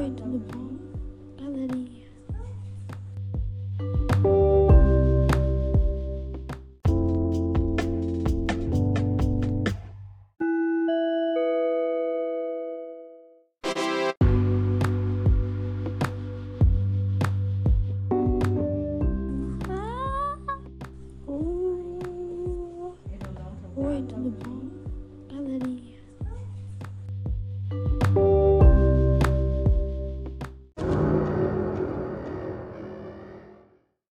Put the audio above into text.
way to the ball gallery. Wait, the ball.